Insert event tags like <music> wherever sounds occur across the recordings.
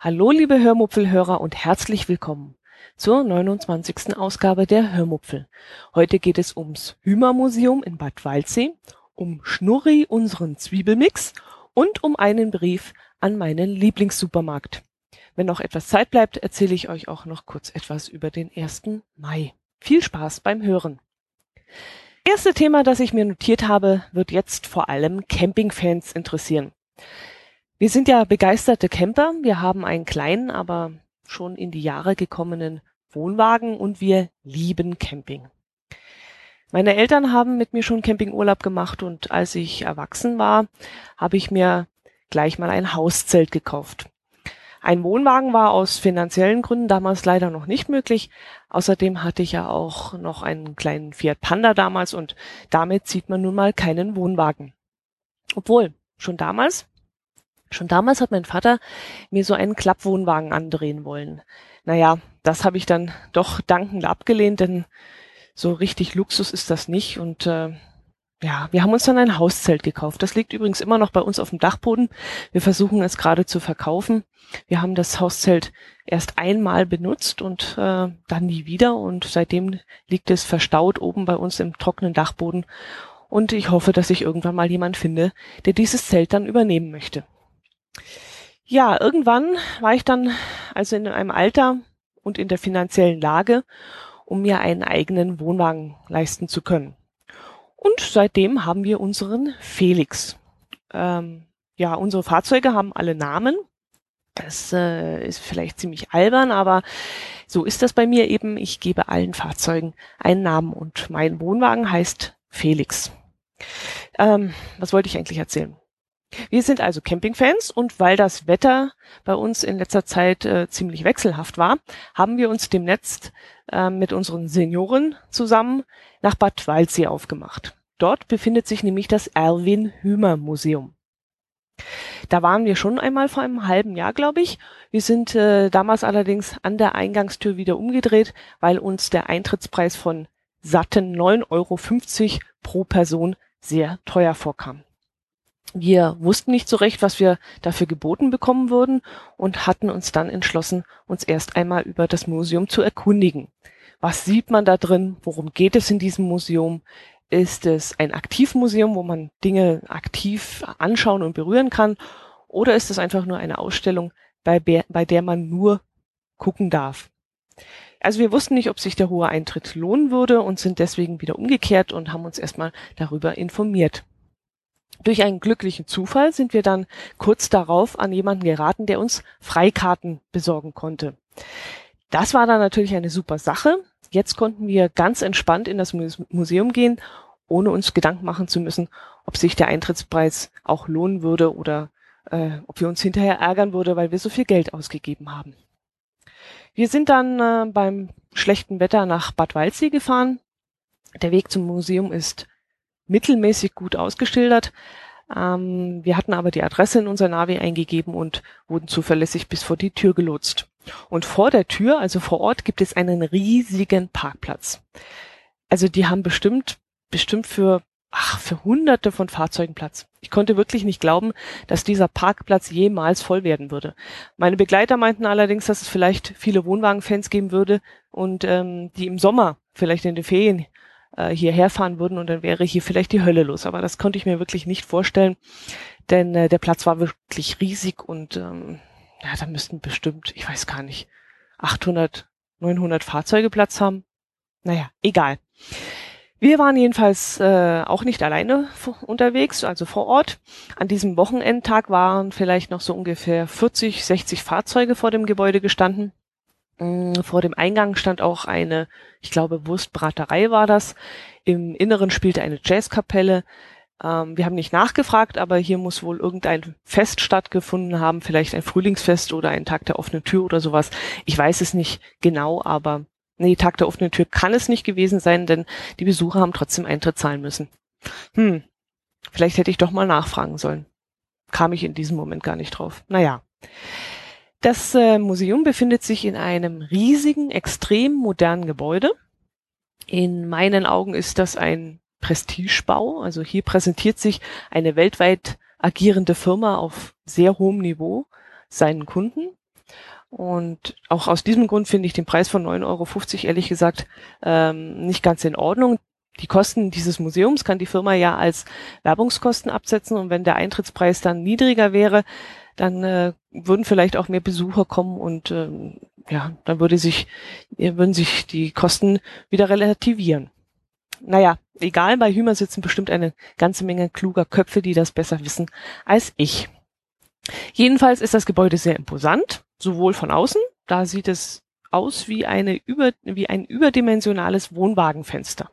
Hallo liebe Hörmupfelhörer und herzlich willkommen zur 29. Ausgabe der Hörmupfel. Heute geht es ums Hümer-Museum in Bad Waldsee, um Schnurri, unseren Zwiebelmix und um einen Brief an meinen Lieblingssupermarkt. Wenn noch etwas Zeit bleibt, erzähle ich euch auch noch kurz etwas über den 1. Mai. Viel Spaß beim Hören. Erste Thema, das ich mir notiert habe, wird jetzt vor allem Campingfans interessieren. Wir sind ja begeisterte Camper. Wir haben einen kleinen, aber schon in die Jahre gekommenen Wohnwagen und wir lieben Camping. Meine Eltern haben mit mir schon Campingurlaub gemacht und als ich erwachsen war, habe ich mir gleich mal ein Hauszelt gekauft. Ein Wohnwagen war aus finanziellen Gründen damals leider noch nicht möglich. Außerdem hatte ich ja auch noch einen kleinen Fiat Panda damals und damit zieht man nun mal keinen Wohnwagen. Obwohl, schon damals Schon damals hat mein Vater mir so einen Klappwohnwagen andrehen wollen. Naja, das habe ich dann doch dankend abgelehnt, denn so richtig Luxus ist das nicht. Und äh, ja, wir haben uns dann ein Hauszelt gekauft. Das liegt übrigens immer noch bei uns auf dem Dachboden. Wir versuchen es gerade zu verkaufen. Wir haben das Hauszelt erst einmal benutzt und äh, dann nie wieder. Und seitdem liegt es verstaut oben bei uns im trockenen Dachboden. Und ich hoffe, dass ich irgendwann mal jemand finde, der dieses Zelt dann übernehmen möchte. Ja, irgendwann war ich dann also in einem Alter und in der finanziellen Lage, um mir einen eigenen Wohnwagen leisten zu können. Und seitdem haben wir unseren Felix. Ähm, ja, unsere Fahrzeuge haben alle Namen. Das äh, ist vielleicht ziemlich albern, aber so ist das bei mir eben. Ich gebe allen Fahrzeugen einen Namen und mein Wohnwagen heißt Felix. Ähm, was wollte ich eigentlich erzählen? Wir sind also Campingfans und weil das Wetter bei uns in letzter Zeit äh, ziemlich wechselhaft war, haben wir uns demnächst äh, mit unseren Senioren zusammen nach Bad Waldsee aufgemacht. Dort befindet sich nämlich das Erwin Hümer Museum. Da waren wir schon einmal vor einem halben Jahr, glaube ich. Wir sind äh, damals allerdings an der Eingangstür wieder umgedreht, weil uns der Eintrittspreis von satten 9,50 Euro pro Person sehr teuer vorkam. Wir wussten nicht so recht, was wir dafür geboten bekommen würden und hatten uns dann entschlossen, uns erst einmal über das Museum zu erkundigen. Was sieht man da drin? Worum geht es in diesem Museum? Ist es ein Aktivmuseum, wo man Dinge aktiv anschauen und berühren kann? Oder ist es einfach nur eine Ausstellung, bei, bei der man nur gucken darf? Also wir wussten nicht, ob sich der hohe Eintritt lohnen würde und sind deswegen wieder umgekehrt und haben uns erstmal darüber informiert. Durch einen glücklichen Zufall sind wir dann kurz darauf an jemanden geraten, der uns Freikarten besorgen konnte. Das war dann natürlich eine super Sache. Jetzt konnten wir ganz entspannt in das Museum gehen, ohne uns Gedanken machen zu müssen, ob sich der Eintrittspreis auch lohnen würde oder äh, ob wir uns hinterher ärgern würde, weil wir so viel Geld ausgegeben haben. Wir sind dann äh, beim schlechten Wetter nach Bad Waldsee gefahren. Der Weg zum Museum ist mittelmäßig gut ausgeschildert. Ähm, wir hatten aber die Adresse in unser Navi eingegeben und wurden zuverlässig bis vor die Tür gelotst. Und vor der Tür, also vor Ort, gibt es einen riesigen Parkplatz. Also die haben bestimmt, bestimmt für, ach, für hunderte von Fahrzeugen Platz. Ich konnte wirklich nicht glauben, dass dieser Parkplatz jemals voll werden würde. Meine Begleiter meinten allerdings, dass es vielleicht viele Wohnwagenfans geben würde und ähm, die im Sommer, vielleicht in den Ferien, äh, hierher fahren würden und dann wäre hier vielleicht die Hölle los. Aber das konnte ich mir wirklich nicht vorstellen, denn äh, der Platz war wirklich riesig und ähm, ja, da müssten bestimmt, ich weiß gar nicht, 800, 900 Fahrzeuge Platz haben. Naja, egal. Wir waren jedenfalls äh, auch nicht alleine unterwegs, also vor Ort. An diesem Wochenendtag waren vielleicht noch so ungefähr 40, 60 Fahrzeuge vor dem Gebäude gestanden. Mm, vor dem Eingang stand auch eine, ich glaube, Wurstbraterei war das. Im Inneren spielte eine Jazzkapelle. Ähm, wir haben nicht nachgefragt, aber hier muss wohl irgendein Fest stattgefunden haben, vielleicht ein Frühlingsfest oder ein Tag der offenen Tür oder sowas. Ich weiß es nicht genau, aber nee, Tag der offenen Tür kann es nicht gewesen sein, denn die Besucher haben trotzdem Eintritt zahlen müssen. Hm, vielleicht hätte ich doch mal nachfragen sollen. Kam ich in diesem Moment gar nicht drauf. Naja. Das äh, Museum befindet sich in einem riesigen, extrem modernen Gebäude. In meinen Augen ist das ein Prestigebau. Also hier präsentiert sich eine weltweit agierende Firma auf sehr hohem Niveau seinen Kunden. Und auch aus diesem Grund finde ich den Preis von 9,50 Euro ehrlich gesagt ähm, nicht ganz in Ordnung. Die Kosten dieses Museums kann die Firma ja als Werbungskosten absetzen und wenn der Eintrittspreis dann niedriger wäre, dann äh, würden vielleicht auch mehr Besucher kommen und ähm, ja, dann würde sich, würden sich die Kosten wieder relativieren. Naja, egal, bei Hümer sitzen bestimmt eine ganze Menge kluger Köpfe, die das besser wissen als ich. Jedenfalls ist das Gebäude sehr imposant, sowohl von außen, da sieht es aus wie, eine über, wie ein überdimensionales Wohnwagenfenster.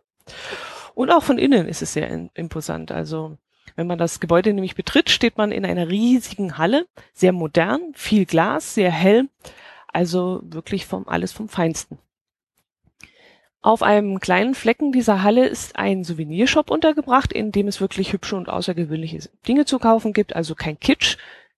Und auch von innen ist es sehr imposant. Also wenn man das Gebäude nämlich betritt, steht man in einer riesigen Halle, sehr modern, viel Glas, sehr hell, also wirklich vom alles vom Feinsten. Auf einem kleinen Flecken dieser Halle ist ein Souvenirshop untergebracht, in dem es wirklich hübsche und außergewöhnliche Dinge zu kaufen gibt, also kein Kitsch,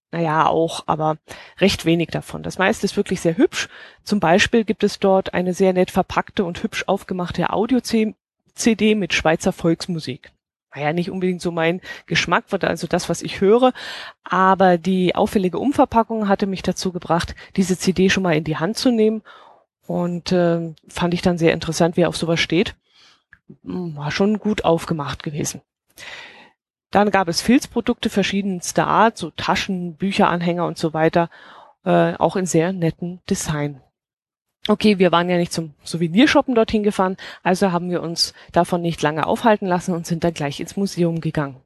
naja, auch, aber recht wenig davon. Das meiste ist wirklich sehr hübsch. Zum Beispiel gibt es dort eine sehr nett verpackte und hübsch aufgemachte Audio-CD mit Schweizer Volksmusik. Naja, nicht unbedingt so mein Geschmack, also das, was ich höre, aber die auffällige Umverpackung hatte mich dazu gebracht, diese CD schon mal in die Hand zu nehmen und äh, fand ich dann sehr interessant, wie er auf sowas steht. War schon gut aufgemacht gewesen. Dann gab es Filzprodukte verschiedenster Art, so Taschen, Bücheranhänger und so weiter, äh, auch in sehr netten Design. Okay, wir waren ja nicht zum Souvenirshoppen dorthin gefahren, also haben wir uns davon nicht lange aufhalten lassen und sind dann gleich ins Museum gegangen.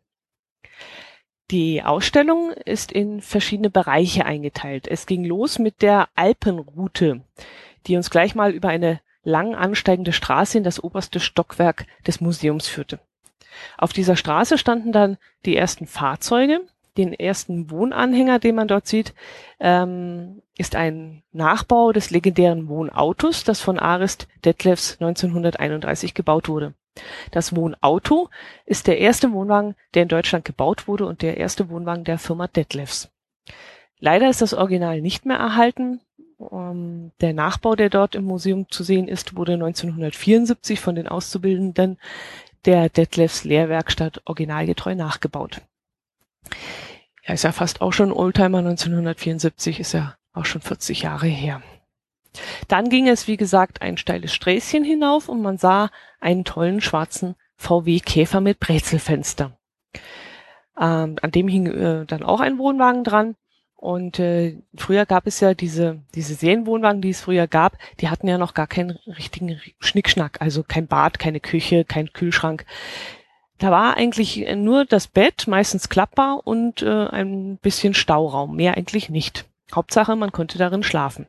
Die Ausstellung ist in verschiedene Bereiche eingeteilt. Es ging los mit der Alpenroute, die uns gleich mal über eine lang ansteigende Straße in das oberste Stockwerk des Museums führte. Auf dieser Straße standen dann die ersten Fahrzeuge. Den ersten Wohnanhänger, den man dort sieht, ähm, ist ein Nachbau des legendären Wohnautos, das von Arist Detlefs 1931 gebaut wurde. Das Wohnauto ist der erste Wohnwagen, der in Deutschland gebaut wurde und der erste Wohnwagen der Firma Detlefs. Leider ist das Original nicht mehr erhalten. Um, der Nachbau, der dort im Museum zu sehen ist, wurde 1974 von den Auszubildenden der Detlefs Lehrwerkstatt originalgetreu nachgebaut. Ja, ist ja fast auch schon Oldtimer 1974, ist ja auch schon 40 Jahre her. Dann ging es, wie gesagt, ein steiles Sträßchen hinauf und man sah einen tollen schwarzen VW Käfer mit Brezelfenster. Ähm, an dem hing äh, dann auch ein Wohnwagen dran und äh, früher gab es ja diese, diese Serienwohnwagen, die es früher gab, die hatten ja noch gar keinen richtigen Schnickschnack, also kein Bad, keine Küche, kein Kühlschrank. Da war eigentlich nur das Bett, meistens klappbar und äh, ein bisschen Stauraum, mehr eigentlich nicht. Hauptsache, man konnte darin schlafen.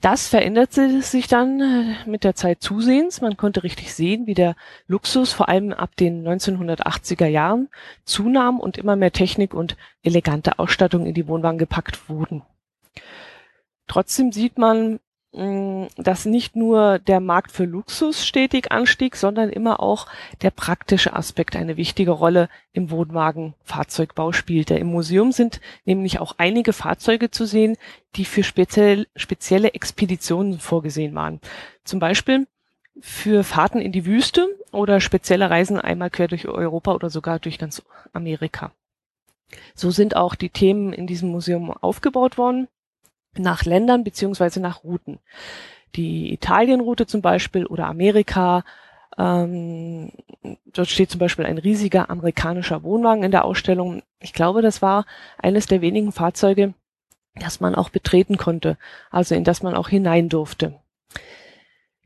Das veränderte sich dann äh, mit der Zeit zusehends. Man konnte richtig sehen, wie der Luxus vor allem ab den 1980er Jahren zunahm und immer mehr Technik und elegante Ausstattung in die Wohnwagen gepackt wurden. Trotzdem sieht man dass nicht nur der Markt für Luxus stetig anstieg, sondern immer auch der praktische Aspekt eine wichtige Rolle im Wohnwagenfahrzeugbau spielte. Im Museum sind nämlich auch einige Fahrzeuge zu sehen, die für speziell, spezielle Expeditionen vorgesehen waren. Zum Beispiel für Fahrten in die Wüste oder spezielle Reisen einmal quer durch Europa oder sogar durch ganz Amerika. So sind auch die Themen in diesem Museum aufgebaut worden nach Ländern beziehungsweise nach Routen. Die Italienroute zum Beispiel oder Amerika, ähm, dort steht zum Beispiel ein riesiger amerikanischer Wohnwagen in der Ausstellung. Ich glaube, das war eines der wenigen Fahrzeuge, das man auch betreten konnte, also in das man auch hinein durfte.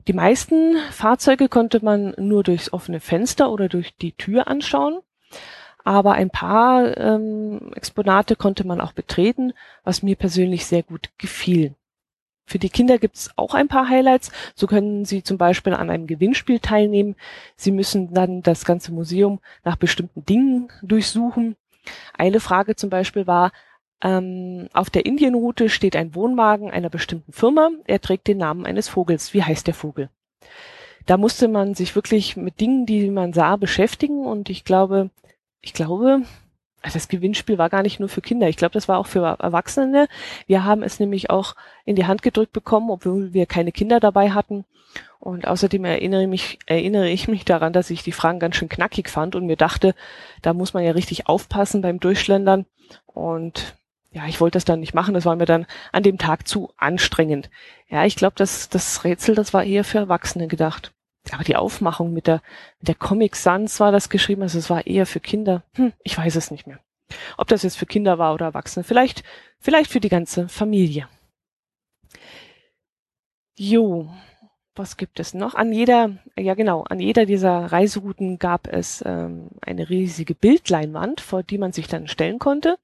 Die meisten Fahrzeuge konnte man nur durchs offene Fenster oder durch die Tür anschauen aber ein paar ähm, Exponate konnte man auch betreten, was mir persönlich sehr gut gefiel. Für die Kinder gibt es auch ein paar Highlights. So können sie zum Beispiel an einem Gewinnspiel teilnehmen. Sie müssen dann das ganze Museum nach bestimmten Dingen durchsuchen. Eine Frage zum Beispiel war, ähm, auf der Indienroute steht ein Wohnwagen einer bestimmten Firma. Er trägt den Namen eines Vogels. Wie heißt der Vogel? Da musste man sich wirklich mit Dingen, die man sah, beschäftigen und ich glaube, ich glaube, das Gewinnspiel war gar nicht nur für Kinder. Ich glaube, das war auch für Erwachsene. Wir haben es nämlich auch in die Hand gedrückt bekommen, obwohl wir keine Kinder dabei hatten. Und außerdem erinnere, mich, erinnere ich mich daran, dass ich die Fragen ganz schön knackig fand und mir dachte, da muss man ja richtig aufpassen beim Durchschlendern. Und ja, ich wollte das dann nicht machen. Das war mir dann an dem Tag zu anstrengend. Ja, ich glaube, das, das Rätsel, das war eher für Erwachsene gedacht. Aber die Aufmachung mit der, mit der Comic Sans war das geschrieben, also es war eher für Kinder. Hm, ich weiß es nicht mehr. Ob das jetzt für Kinder war oder Erwachsene. Vielleicht, vielleicht für die ganze Familie. Jo, was gibt es noch? An jeder, ja genau, an jeder dieser Reiserouten gab es ähm, eine riesige Bildleinwand, vor die man sich dann stellen konnte.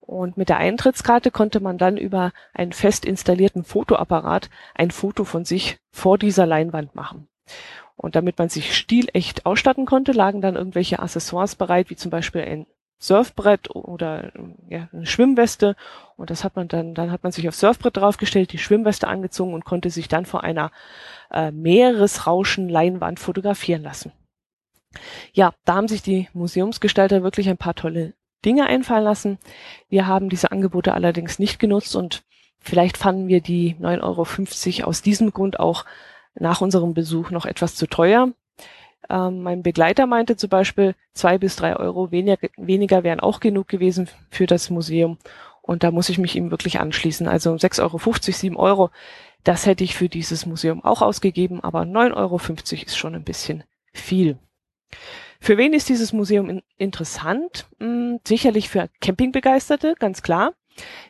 Und mit der Eintrittskarte konnte man dann über einen fest installierten Fotoapparat ein Foto von sich vor dieser Leinwand machen. Und damit man sich stilecht ausstatten konnte, lagen dann irgendwelche Accessoires bereit, wie zum Beispiel ein Surfbrett oder ja, eine Schwimmweste. Und das hat man dann, dann hat man sich aufs Surfbrett draufgestellt, die Schwimmweste angezogen und konnte sich dann vor einer äh, Meeresrauschen Leinwand fotografieren lassen. Ja, da haben sich die Museumsgestalter wirklich ein paar tolle Dinge einfallen lassen. Wir haben diese Angebote allerdings nicht genutzt und vielleicht fanden wir die 9,50 Euro aus diesem Grund auch nach unserem Besuch noch etwas zu teuer. Ähm, mein Begleiter meinte zum Beispiel, zwei bis drei Euro weniger, weniger wären auch genug gewesen für das Museum. Und da muss ich mich ihm wirklich anschließen. Also 6,50 Euro, 7 Euro, das hätte ich für dieses Museum auch ausgegeben, aber 9,50 Euro ist schon ein bisschen viel. Für wen ist dieses Museum in interessant? Hm, sicherlich für Campingbegeisterte, ganz klar.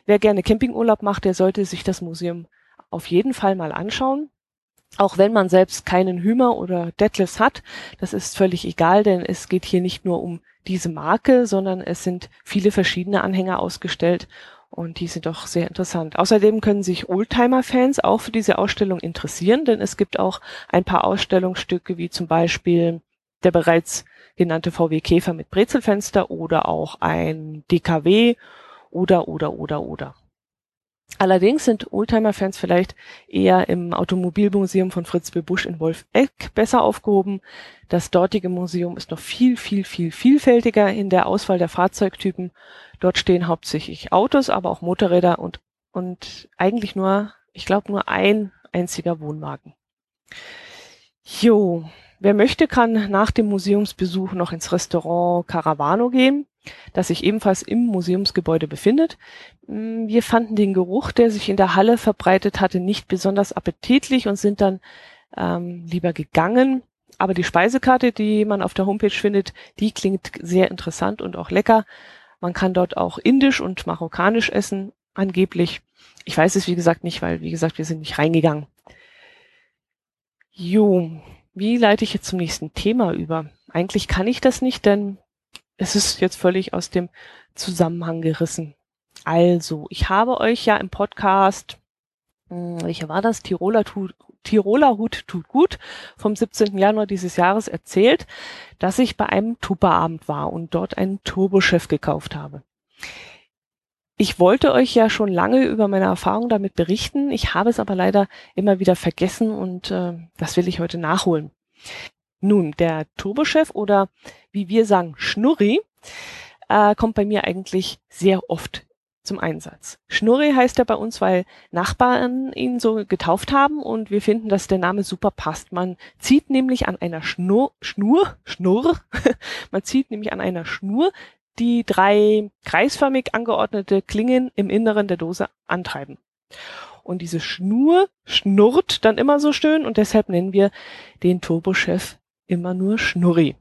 Wer gerne Campingurlaub macht, der sollte sich das Museum auf jeden Fall mal anschauen. Auch wenn man selbst keinen Hümer oder Detlefs hat, das ist völlig egal, denn es geht hier nicht nur um diese Marke, sondern es sind viele verschiedene Anhänger ausgestellt und die sind doch sehr interessant. Außerdem können sich Oldtimer-Fans auch für diese Ausstellung interessieren, denn es gibt auch ein paar Ausstellungsstücke wie zum Beispiel der bereits genannte VW Käfer mit Brezelfenster oder auch ein DKW oder, oder, oder, oder. Allerdings sind Oldtimer-Fans vielleicht eher im Automobilmuseum von Fritz B. Busch in Wolfegg besser aufgehoben. Das dortige Museum ist noch viel, viel, viel vielfältiger in der Auswahl der Fahrzeugtypen. Dort stehen hauptsächlich Autos, aber auch Motorräder und, und eigentlich nur, ich glaube, nur ein einziger Wohnwagen. Jo, Wer möchte, kann nach dem Museumsbesuch noch ins Restaurant Caravano gehen, das sich ebenfalls im Museumsgebäude befindet. Mm, wir fanden den Geruch, der sich in der Halle verbreitet hatte, nicht besonders appetitlich und sind dann ähm, lieber gegangen. Aber die Speisekarte, die man auf der Homepage findet, die klingt sehr interessant und auch lecker. Man kann dort auch indisch und marokkanisch essen, angeblich. Ich weiß es wie gesagt nicht, weil wie gesagt, wir sind nicht reingegangen. Jo, wie leite ich jetzt zum nächsten Thema über? Eigentlich kann ich das nicht, denn es ist jetzt völlig aus dem Zusammenhang gerissen. Also, ich habe euch ja im Podcast, hm, welcher war das? Tiroler, tut, Tiroler Hut tut gut vom 17. Januar dieses Jahres erzählt, dass ich bei einem Tupperabend war und dort einen Turbochef gekauft habe. Ich wollte euch ja schon lange über meine Erfahrung damit berichten. Ich habe es aber leider immer wieder vergessen und äh, das will ich heute nachholen. Nun, der Turbochef oder wie wir sagen Schnurri äh, kommt bei mir eigentlich sehr oft zum Einsatz. Schnurri heißt er bei uns, weil Nachbarn ihn so getauft haben und wir finden, dass der Name super passt. Man zieht nämlich an einer Schnur, Schnur, Schnurr, <laughs> man zieht nämlich an einer Schnur, die drei kreisförmig angeordnete Klingen im Inneren der Dose antreiben. Und diese Schnur schnurrt dann immer so schön und deshalb nennen wir den Turbochef immer nur Schnurri.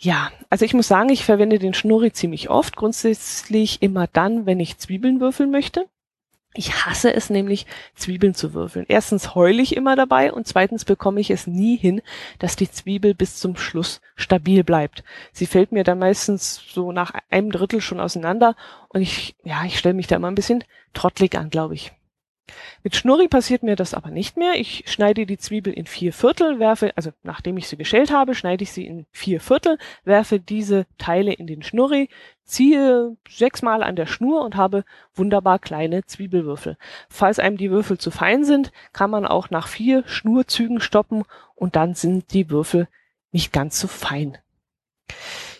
Ja, also ich muss sagen, ich verwende den Schnurri ziemlich oft, grundsätzlich immer dann, wenn ich Zwiebeln würfeln möchte. Ich hasse es nämlich, Zwiebeln zu würfeln. Erstens heule ich immer dabei und zweitens bekomme ich es nie hin, dass die Zwiebel bis zum Schluss stabil bleibt. Sie fällt mir dann meistens so nach einem Drittel schon auseinander und ich, ja, ich stelle mich da immer ein bisschen trottelig an, glaube ich. Mit Schnurri passiert mir das aber nicht mehr. Ich schneide die Zwiebel in vier Viertel, werfe, also nachdem ich sie geschält habe, schneide ich sie in vier Viertel, werfe diese Teile in den Schnurri, ziehe sechsmal an der Schnur und habe wunderbar kleine Zwiebelwürfel. Falls einem die Würfel zu fein sind, kann man auch nach vier Schnurzügen stoppen und dann sind die Würfel nicht ganz so fein.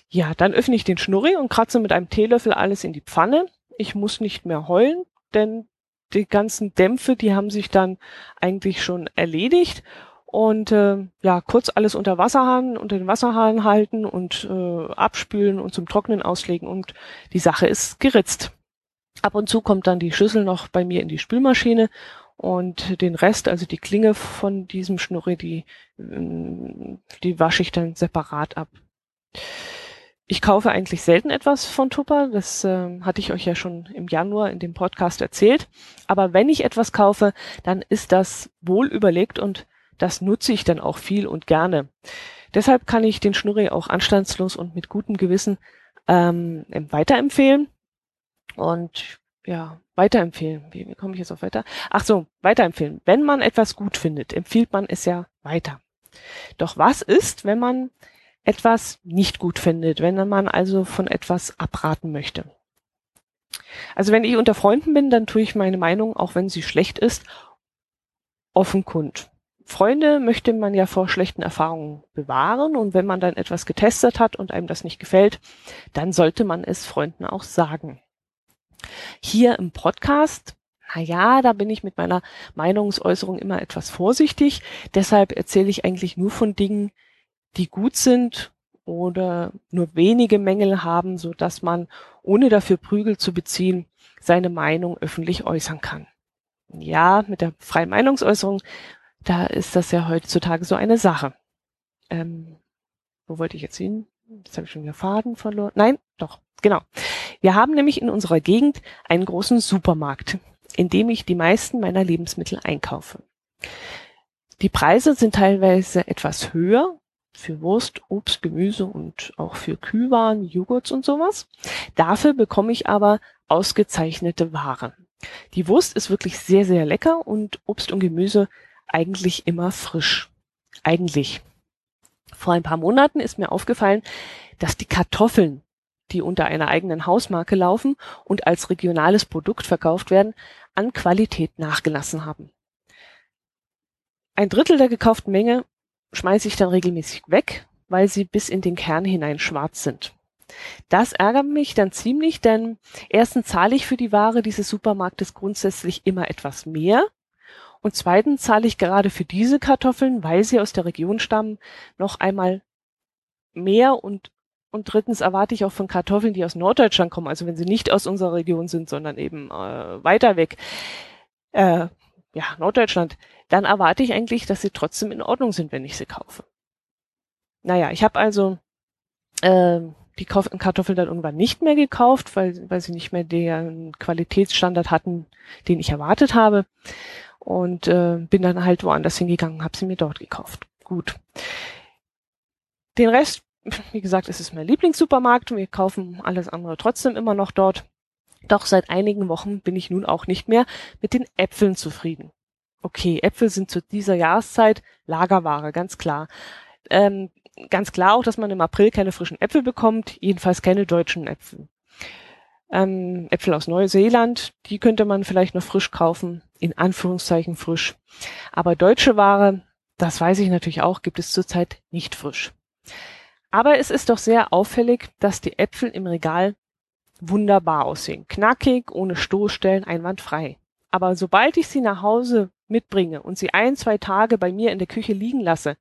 Ja, dann öffne ich den Schnurri und kratze mit einem Teelöffel alles in die Pfanne. Ich muss nicht mehr heulen, denn die ganzen Dämpfe, die haben sich dann eigentlich schon erledigt. Und äh, ja, kurz alles unter Wasserhahn, unter den Wasserhahn halten und äh, abspülen und zum Trocknen auslegen und die Sache ist geritzt. Ab und zu kommt dann die Schüssel noch bei mir in die Spülmaschine und den Rest, also die Klinge von diesem Schnurri, die, ähm, die wasche ich dann separat ab. Ich kaufe eigentlich selten etwas von Tupper, das äh, hatte ich euch ja schon im Januar in dem Podcast erzählt. Aber wenn ich etwas kaufe, dann ist das wohl überlegt und das nutze ich dann auch viel und gerne. Deshalb kann ich den Schnurri auch anstandslos und mit gutem Gewissen ähm, weiterempfehlen. Und ja, weiterempfehlen. Wie, wie komme ich jetzt auf weiter? Ach so, weiterempfehlen. Wenn man etwas gut findet, empfiehlt man es ja weiter. Doch was ist, wenn man etwas nicht gut findet, wenn man also von etwas abraten möchte. Also wenn ich unter Freunden bin, dann tue ich meine Meinung, auch wenn sie schlecht ist, offen kund. Freunde möchte man ja vor schlechten Erfahrungen bewahren und wenn man dann etwas getestet hat und einem das nicht gefällt, dann sollte man es Freunden auch sagen. Hier im Podcast, na ja, da bin ich mit meiner Meinungsäußerung immer etwas vorsichtig, deshalb erzähle ich eigentlich nur von Dingen, die gut sind oder nur wenige Mängel haben, so dass man, ohne dafür Prügel zu beziehen, seine Meinung öffentlich äußern kann. Ja, mit der freien Meinungsäußerung, da ist das ja heutzutage so eine Sache. Ähm, wo wollte ich jetzt hin? Jetzt habe ich schon wieder Faden verloren. Nein, doch, genau. Wir haben nämlich in unserer Gegend einen großen Supermarkt, in dem ich die meisten meiner Lebensmittel einkaufe. Die Preise sind teilweise etwas höher, für Wurst, Obst, Gemüse und auch für Kühlwaren, Joghurts und sowas. Dafür bekomme ich aber ausgezeichnete Waren. Die Wurst ist wirklich sehr, sehr lecker und Obst und Gemüse eigentlich immer frisch. Eigentlich. Vor ein paar Monaten ist mir aufgefallen, dass die Kartoffeln, die unter einer eigenen Hausmarke laufen und als regionales Produkt verkauft werden, an Qualität nachgelassen haben. Ein Drittel der gekauften Menge schmeiße ich dann regelmäßig weg, weil sie bis in den Kern hinein schwarz sind. Das ärgert mich dann ziemlich, denn erstens zahle ich für die Ware dieses Supermarktes grundsätzlich immer etwas mehr. Und zweitens zahle ich gerade für diese Kartoffeln, weil sie aus der Region stammen, noch einmal mehr. Und und drittens erwarte ich auch von Kartoffeln, die aus Norddeutschland kommen, also wenn sie nicht aus unserer Region sind, sondern eben äh, weiter weg, äh, ja, Norddeutschland, dann erwarte ich eigentlich, dass sie trotzdem in Ordnung sind, wenn ich sie kaufe. Naja, ich habe also äh, die Kartoffeln dann irgendwann nicht mehr gekauft, weil, weil sie nicht mehr den Qualitätsstandard hatten, den ich erwartet habe. Und äh, bin dann halt woanders hingegangen, habe sie mir dort gekauft. Gut. Den Rest, wie gesagt, ist es mein Lieblingssupermarkt. Wir kaufen alles andere trotzdem immer noch dort. Doch seit einigen Wochen bin ich nun auch nicht mehr mit den Äpfeln zufrieden. Okay, Äpfel sind zu dieser Jahreszeit Lagerware, ganz klar. Ähm, ganz klar auch, dass man im April keine frischen Äpfel bekommt, jedenfalls keine deutschen Äpfel. Ähm, Äpfel aus Neuseeland, die könnte man vielleicht noch frisch kaufen, in Anführungszeichen frisch. Aber deutsche Ware, das weiß ich natürlich auch, gibt es zurzeit nicht frisch. Aber es ist doch sehr auffällig, dass die Äpfel im Regal wunderbar aussehen. Knackig, ohne Stoßstellen, einwandfrei. Aber sobald ich sie nach Hause mitbringe und sie ein, zwei Tage bei mir in der Küche liegen lasse,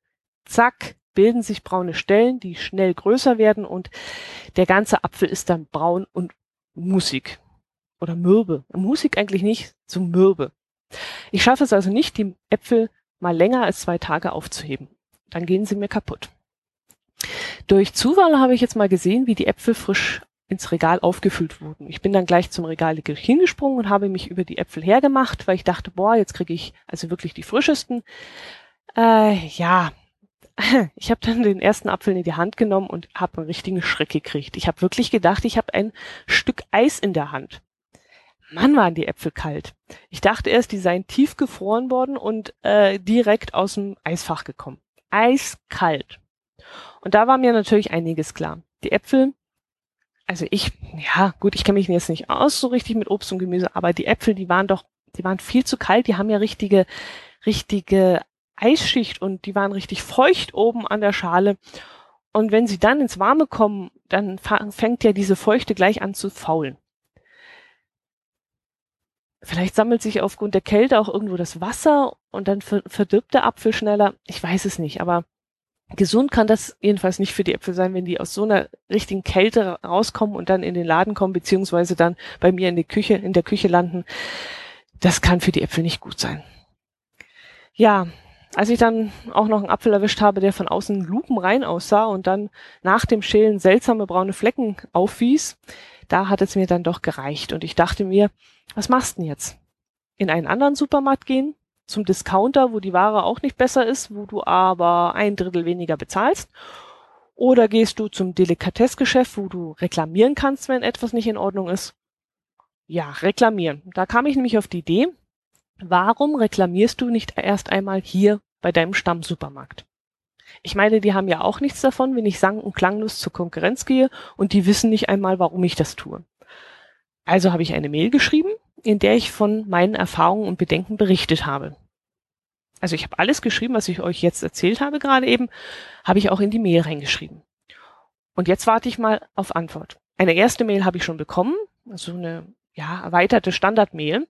zack, bilden sich braune Stellen, die schnell größer werden und der ganze Apfel ist dann braun und musig. Oder mürbe. Musig eigentlich nicht, so mürbe. Ich schaffe es also nicht, die Äpfel mal länger als zwei Tage aufzuheben. Dann gehen sie mir kaputt. Durch Zufall habe ich jetzt mal gesehen, wie die Äpfel frisch ins Regal aufgefüllt wurden. Ich bin dann gleich zum Regal hingesprungen und habe mich über die Äpfel hergemacht, weil ich dachte, boah, jetzt kriege ich also wirklich die frischesten. Äh, ja, <laughs> ich habe dann den ersten Apfel in die Hand genommen und habe einen richtigen Schreck gekriegt. Ich habe wirklich gedacht, ich habe ein Stück Eis in der Hand. Mann, waren die Äpfel kalt. Ich dachte erst, die seien tief gefroren worden und äh, direkt aus dem Eisfach gekommen. Eiskalt. Und da war mir natürlich einiges klar. Die Äpfel also ich, ja, gut, ich kenne mich jetzt nicht aus so richtig mit Obst und Gemüse, aber die Äpfel, die waren doch, die waren viel zu kalt, die haben ja richtige, richtige Eisschicht und die waren richtig feucht oben an der Schale. Und wenn sie dann ins Warme kommen, dann fängt ja diese Feuchte gleich an zu faulen. Vielleicht sammelt sich aufgrund der Kälte auch irgendwo das Wasser und dann verdirbt der Apfel schneller. Ich weiß es nicht, aber gesund kann das jedenfalls nicht für die Äpfel sein, wenn die aus so einer richtigen Kälte rauskommen und dann in den Laden kommen, beziehungsweise dann bei mir in die Küche, in der Küche landen. Das kann für die Äpfel nicht gut sein. Ja, als ich dann auch noch einen Apfel erwischt habe, der von außen lupenrein aussah und dann nach dem Schälen seltsame braune Flecken aufwies, da hat es mir dann doch gereicht und ich dachte mir, was machst du denn jetzt? In einen anderen Supermarkt gehen? Zum Discounter, wo die Ware auch nicht besser ist, wo du aber ein Drittel weniger bezahlst? Oder gehst du zum Delikatessgeschäft, wo du reklamieren kannst, wenn etwas nicht in Ordnung ist? Ja, reklamieren. Da kam ich nämlich auf die Idee, warum reklamierst du nicht erst einmal hier bei deinem Stammsupermarkt? Ich meine, die haben ja auch nichts davon, wenn ich sang- und klanglos zur Konkurrenz gehe und die wissen nicht einmal, warum ich das tue. Also habe ich eine Mail geschrieben, in der ich von meinen Erfahrungen und Bedenken berichtet habe. Also ich habe alles geschrieben, was ich euch jetzt erzählt habe gerade eben, habe ich auch in die Mail reingeschrieben. Und jetzt warte ich mal auf Antwort. Eine erste Mail habe ich schon bekommen, so eine ja, erweiterte Standard-Mail.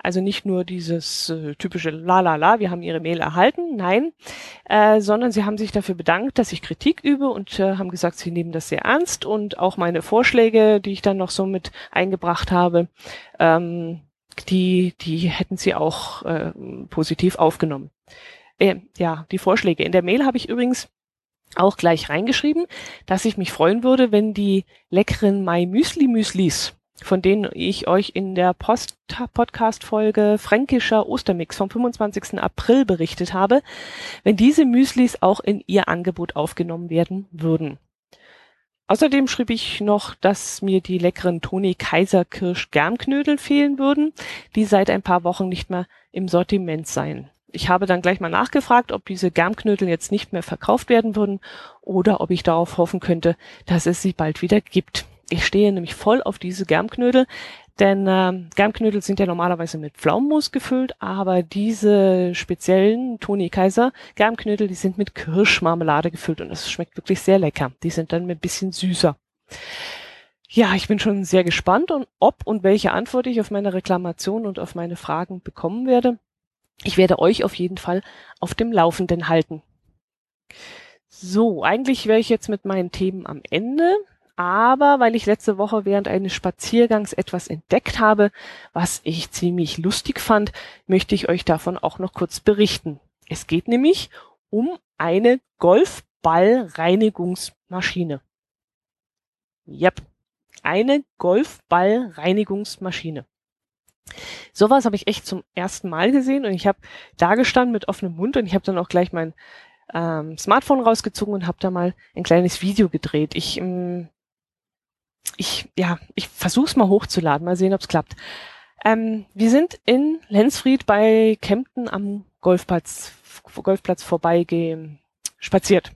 Also nicht nur dieses äh, typische La la la, wir haben Ihre Mail erhalten, nein, äh, sondern Sie haben sich dafür bedankt, dass ich Kritik übe und äh, haben gesagt, Sie nehmen das sehr ernst und auch meine Vorschläge, die ich dann noch so mit eingebracht habe, ähm, die, die hätten Sie auch äh, positiv aufgenommen. Äh, ja, die Vorschläge. In der Mail habe ich übrigens auch gleich reingeschrieben, dass ich mich freuen würde, wenn die leckeren Mai Müsli Müslis von denen ich euch in der Podcast-Folge Fränkischer Ostermix vom 25. April berichtet habe, wenn diese Müslis auch in ihr Angebot aufgenommen werden würden. Außerdem schrieb ich noch, dass mir die leckeren Toni Kaiser Kirsch Germknödel fehlen würden, die seit ein paar Wochen nicht mehr im Sortiment seien. Ich habe dann gleich mal nachgefragt, ob diese Germknödel jetzt nicht mehr verkauft werden würden oder ob ich darauf hoffen könnte, dass es sie bald wieder gibt. Ich stehe nämlich voll auf diese Germknödel, denn äh, Germknödel sind ja normalerweise mit Pflaumenmus gefüllt, aber diese speziellen Toni Kaiser Germknödel, die sind mit Kirschmarmelade gefüllt und es schmeckt wirklich sehr lecker. Die sind dann ein bisschen süßer. Ja, ich bin schon sehr gespannt und ob und welche Antwort ich auf meine Reklamation und auf meine Fragen bekommen werde. Ich werde euch auf jeden Fall auf dem Laufenden halten. So, eigentlich wäre ich jetzt mit meinen Themen am Ende aber weil ich letzte Woche während eines Spaziergangs etwas entdeckt habe, was ich ziemlich lustig fand, möchte ich euch davon auch noch kurz berichten. Es geht nämlich um eine Golfballreinigungsmaschine. Yep, eine Golfballreinigungsmaschine. Sowas habe ich echt zum ersten Mal gesehen und ich habe da gestanden mit offenem Mund und ich habe dann auch gleich mein ähm, Smartphone rausgezogen und habe da mal ein kleines Video gedreht. Ich ähm, ich, ja, ich versuch's mal hochzuladen, mal sehen, ob's klappt. Ähm, wir sind in Lenzfried bei Kempten am Golfplatz, Golfplatz vorbeigehen, spaziert.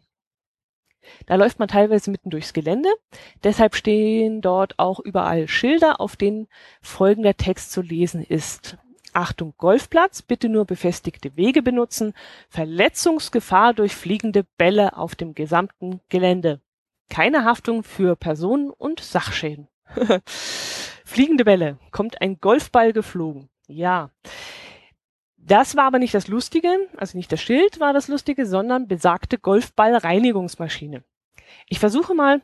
Da läuft man teilweise mitten durchs Gelände. Deshalb stehen dort auch überall Schilder, auf denen folgender Text zu lesen ist. Achtung Golfplatz, bitte nur befestigte Wege benutzen. Verletzungsgefahr durch fliegende Bälle auf dem gesamten Gelände. Keine Haftung für Personen- und Sachschäden. <laughs> Fliegende Bälle. Kommt ein Golfball geflogen. Ja. Das war aber nicht das Lustige, also nicht das Schild war das Lustige, sondern besagte Golfballreinigungsmaschine. Ich versuche mal,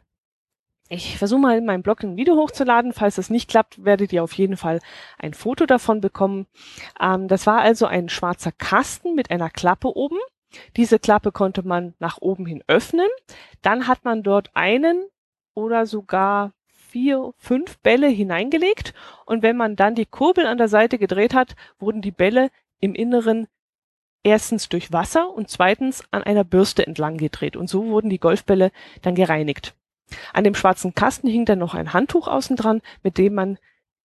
ich versuche mal in meinem Blog ein Video hochzuladen. Falls das nicht klappt, werdet ihr auf jeden Fall ein Foto davon bekommen. Ähm, das war also ein schwarzer Kasten mit einer Klappe oben diese Klappe konnte man nach oben hin öffnen. Dann hat man dort einen oder sogar vier, fünf Bälle hineingelegt. Und wenn man dann die Kurbel an der Seite gedreht hat, wurden die Bälle im Inneren erstens durch Wasser und zweitens an einer Bürste entlang gedreht. Und so wurden die Golfbälle dann gereinigt. An dem schwarzen Kasten hing dann noch ein Handtuch außen dran, mit dem man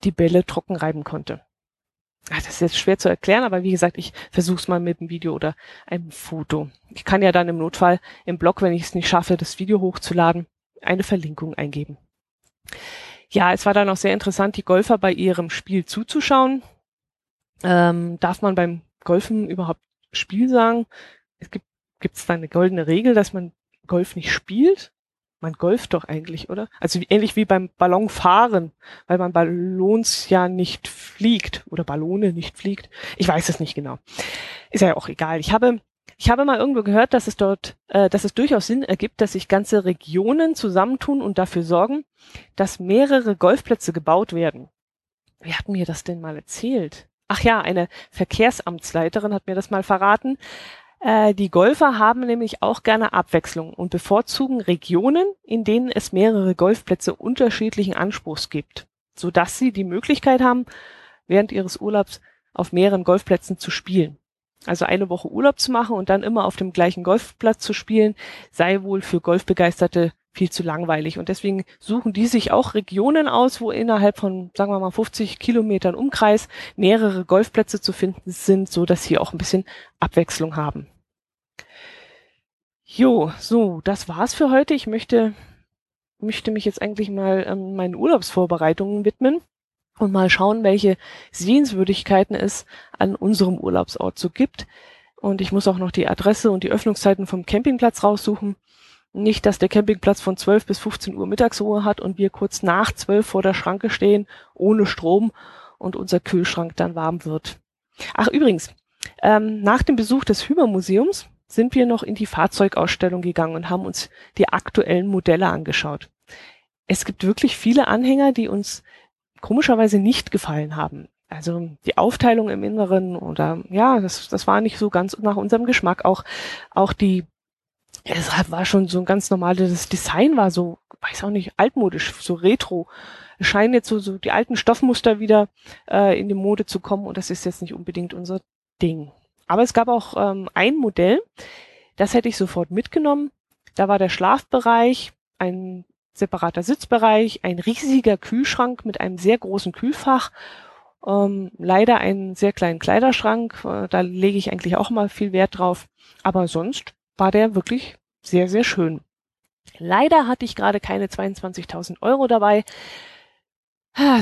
die Bälle trocken reiben konnte. Ach, das ist jetzt schwer zu erklären, aber wie gesagt, ich versuche es mal mit einem Video oder einem Foto. Ich kann ja dann im Notfall im Blog, wenn ich es nicht schaffe, das Video hochzuladen, eine Verlinkung eingeben. Ja, es war dann auch sehr interessant, die Golfer bei ihrem Spiel zuzuschauen. Ähm, darf man beim Golfen überhaupt Spiel sagen? Es gibt gibt's da eine goldene Regel, dass man Golf nicht spielt. Man golft doch eigentlich, oder? Also ähnlich wie beim Ballonfahren, weil man Ballons ja nicht fliegt oder Ballone nicht fliegt. Ich weiß es nicht genau. Ist ja auch egal. Ich habe ich habe mal irgendwo gehört, dass es dort, äh, dass es durchaus Sinn ergibt, dass sich ganze Regionen zusammentun und dafür sorgen, dass mehrere Golfplätze gebaut werden. Wer hat mir das denn mal erzählt? Ach ja, eine Verkehrsamtsleiterin hat mir das mal verraten. Äh, die Golfer haben nämlich auch gerne Abwechslung und bevorzugen Regionen, in denen es mehrere Golfplätze unterschiedlichen Anspruchs gibt, sodass sie die Möglichkeit haben, während ihres Urlaubs auf mehreren Golfplätzen zu spielen. Also eine Woche Urlaub zu machen und dann immer auf dem gleichen Golfplatz zu spielen, sei wohl für Golfbegeisterte viel zu langweilig. Und deswegen suchen die sich auch Regionen aus, wo innerhalb von, sagen wir mal, 50 Kilometern Umkreis mehrere Golfplätze zu finden sind, so dass sie auch ein bisschen Abwechslung haben. Jo, so, das war's für heute. Ich möchte, möchte mich jetzt eigentlich mal ähm, meinen Urlaubsvorbereitungen widmen und mal schauen, welche Sehenswürdigkeiten es an unserem Urlaubsort so gibt. Und ich muss auch noch die Adresse und die Öffnungszeiten vom Campingplatz raussuchen. Nicht, dass der Campingplatz von 12 bis 15 Uhr Mittagsruhe hat und wir kurz nach 12 vor der Schranke stehen, ohne Strom und unser Kühlschrank dann warm wird. Ach, übrigens, ähm, nach dem Besuch des Hümer-Museums sind wir noch in die Fahrzeugausstellung gegangen und haben uns die aktuellen Modelle angeschaut. Es gibt wirklich viele Anhänger, die uns komischerweise nicht gefallen haben. Also die Aufteilung im Inneren oder ja, das, das war nicht so ganz nach unserem Geschmack. Auch, auch die, es war schon so ein ganz normales Design war so, weiß auch nicht, altmodisch, so retro. Es scheinen jetzt so, so die alten Stoffmuster wieder äh, in die Mode zu kommen und das ist jetzt nicht unbedingt unser Ding. Aber es gab auch ähm, ein Modell, das hätte ich sofort mitgenommen. Da war der Schlafbereich, ein separater Sitzbereich, ein riesiger Kühlschrank mit einem sehr großen Kühlfach, ähm, leider einen sehr kleinen Kleiderschrank, äh, da lege ich eigentlich auch mal viel Wert drauf. Aber sonst war der wirklich sehr, sehr schön. Leider hatte ich gerade keine 22.000 Euro dabei.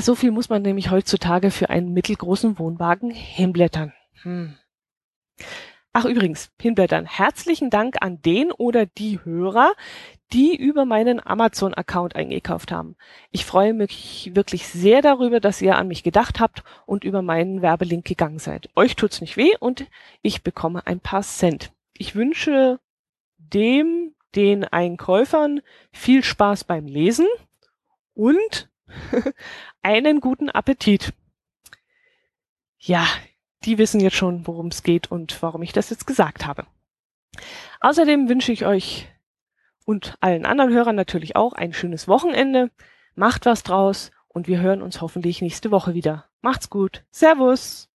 So viel muss man nämlich heutzutage für einen mittelgroßen Wohnwagen hinblättern. Hm. Ach übrigens, hinblättern. Herzlichen Dank an den oder die Hörer, die über meinen Amazon-Account eingekauft haben. Ich freue mich wirklich sehr darüber, dass ihr an mich gedacht habt und über meinen Werbelink gegangen seid. Euch tut's nicht weh und ich bekomme ein paar Cent. Ich wünsche dem, den Einkäufern viel Spaß beim Lesen und <laughs> einen guten Appetit. Ja, die wissen jetzt schon, worum es geht und warum ich das jetzt gesagt habe. Außerdem wünsche ich euch und allen anderen Hörern natürlich auch ein schönes Wochenende. Macht was draus und wir hören uns hoffentlich nächste Woche wieder. Macht's gut. Servus.